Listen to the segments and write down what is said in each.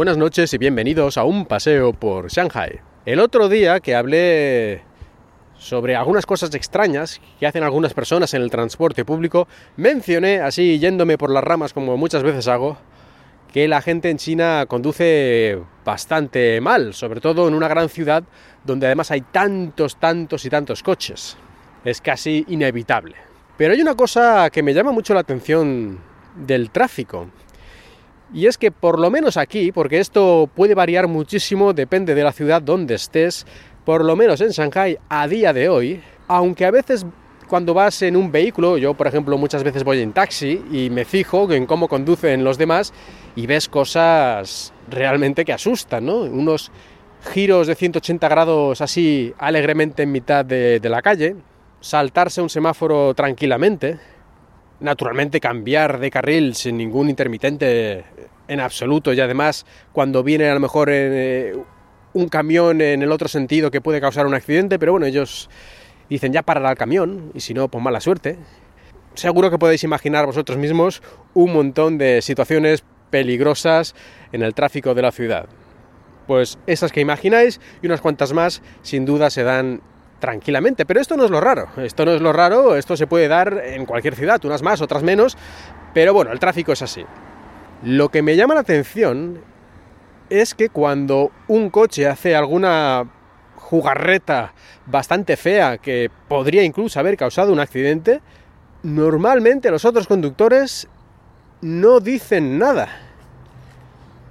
Buenas noches y bienvenidos a un paseo por Shanghai. El otro día que hablé sobre algunas cosas extrañas que hacen algunas personas en el transporte público, mencioné, así yéndome por las ramas como muchas veces hago, que la gente en China conduce bastante mal, sobre todo en una gran ciudad donde además hay tantos, tantos y tantos coches. Es casi inevitable. Pero hay una cosa que me llama mucho la atención del tráfico. Y es que por lo menos aquí, porque esto puede variar muchísimo, depende de la ciudad donde estés, por lo menos en Shanghai a día de hoy, aunque a veces cuando vas en un vehículo, yo por ejemplo muchas veces voy en taxi y me fijo en cómo conducen los demás y ves cosas realmente que asustan, ¿no? Unos giros de 180 grados así alegremente en mitad de, de la calle, saltarse un semáforo tranquilamente, naturalmente cambiar de carril sin ningún intermitente en absoluto y además cuando viene a lo mejor eh, un camión en el otro sentido que puede causar un accidente, pero bueno, ellos dicen ya parará el camión y si no, pues mala suerte. Seguro que podéis imaginar vosotros mismos un montón de situaciones peligrosas en el tráfico de la ciudad. Pues esas que imagináis y unas cuantas más sin duda se dan tranquilamente. Pero esto no es lo raro, esto no es lo raro, esto se puede dar en cualquier ciudad, unas más, otras menos, pero bueno, el tráfico es así. Lo que me llama la atención es que cuando un coche hace alguna jugarreta bastante fea que podría incluso haber causado un accidente, normalmente los otros conductores no dicen nada.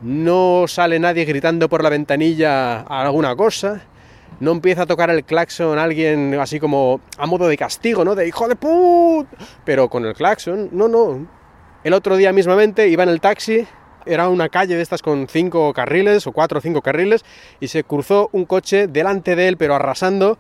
No sale nadie gritando por la ventanilla alguna cosa, no empieza a tocar el claxon alguien así como a modo de castigo, ¿no? De hijo de put, pero con el claxon, no, no. El otro día mismamente iba en el taxi, era una calle de estas con cinco carriles o cuatro o cinco carriles y se cruzó un coche delante de él, pero arrasando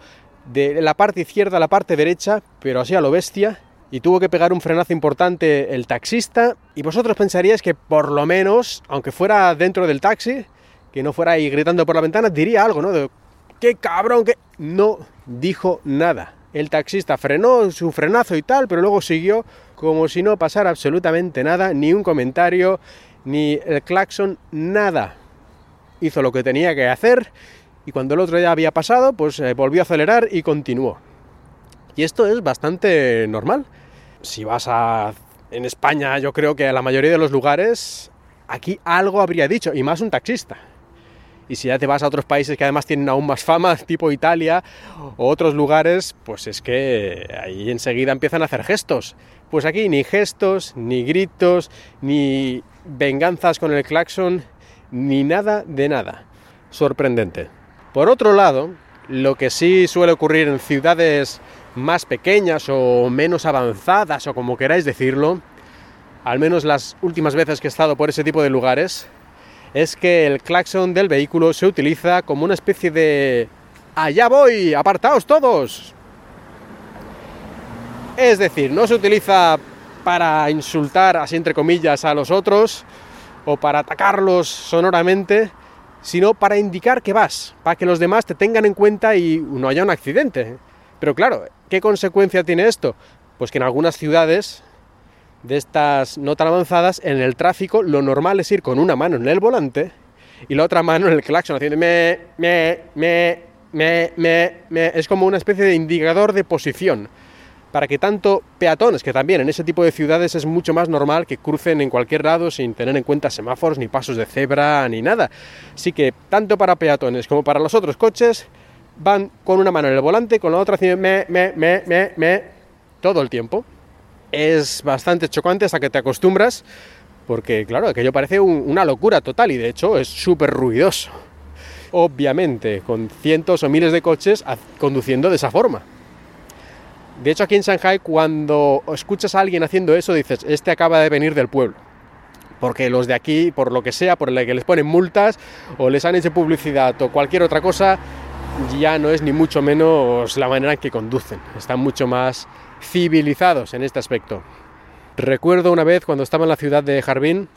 de la parte izquierda a la parte derecha, pero así a lo bestia. Y tuvo que pegar un frenazo importante el taxista. Y vosotros pensaríais que por lo menos, aunque fuera dentro del taxi, que no fuera ahí gritando por la ventana, diría algo, ¿no? De, qué cabrón, que... No dijo nada. El taxista frenó su frenazo y tal, pero luego siguió como si no pasara absolutamente nada, ni un comentario, ni el claxon, nada. Hizo lo que tenía que hacer y cuando el otro ya había pasado, pues eh, volvió a acelerar y continuó. Y esto es bastante normal. Si vas a... En España yo creo que a la mayoría de los lugares aquí algo habría dicho, y más un taxista. Y si ya te vas a otros países que además tienen aún más fama, tipo Italia o otros lugares, pues es que ahí enseguida empiezan a hacer gestos. Pues aquí ni gestos, ni gritos, ni venganzas con el claxon, ni nada de nada. Sorprendente. Por otro lado, lo que sí suele ocurrir en ciudades más pequeñas o menos avanzadas o como queráis decirlo, al menos las últimas veces que he estado por ese tipo de lugares, es que el claxon del vehículo se utiliza como una especie de allá voy, apartaos todos. Es decir, no se utiliza para insultar, así entre comillas, a los otros o para atacarlos sonoramente, sino para indicar que vas, para que los demás te tengan en cuenta y no haya un accidente. Pero claro, ¿qué consecuencia tiene esto? Pues que en algunas ciudades de estas no tan avanzadas, en el tráfico lo normal es ir con una mano en el volante y la otra mano en el claxon, haciendo me, me, me, me, me, me. Es como una especie de indicador de posición para que tanto peatones, que también en ese tipo de ciudades es mucho más normal que crucen en cualquier lado sin tener en cuenta semáforos, ni pasos de cebra, ni nada. Así que tanto para peatones como para los otros coches van con una mano en el volante, con la otra haciendo me, me, me, me, me, todo el tiempo es bastante chocante hasta que te acostumbras, porque claro, aquello parece una locura total y de hecho es súper ruidoso. Obviamente, con cientos o miles de coches conduciendo de esa forma. De hecho, aquí en Shanghai, cuando escuchas a alguien haciendo eso, dices, este acaba de venir del pueblo. Porque los de aquí, por lo que sea, por el que les ponen multas o les han hecho publicidad o cualquier otra cosa, ya no es ni mucho menos la manera en que conducen. Están mucho más civilizados en este aspecto. Recuerdo una vez cuando estaba en la ciudad de Harbin,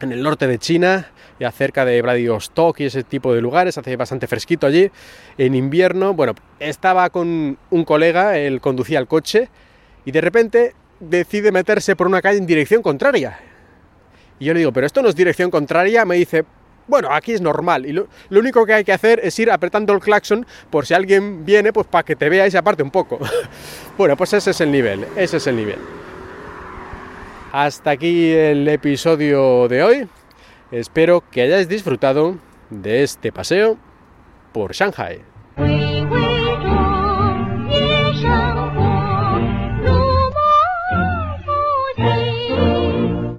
en el norte de China, y cerca de Vladivostok y ese tipo de lugares, hace bastante fresquito allí, en invierno, bueno, estaba con un colega, él conducía el coche, y de repente decide meterse por una calle en dirección contraria. Y yo le digo, pero esto no es dirección contraria, me dice, Bueno, aquí es normal y lo, único que hay que hacer es ir apretando el claxon por si alguien viene, pues para que te vea y se aparte un poco. bueno, pues ese es el nivel, ese es el nivel. Hasta aquí el episodio de hoy. Espero que hayáis disfrutado de este paseo por Shanghai.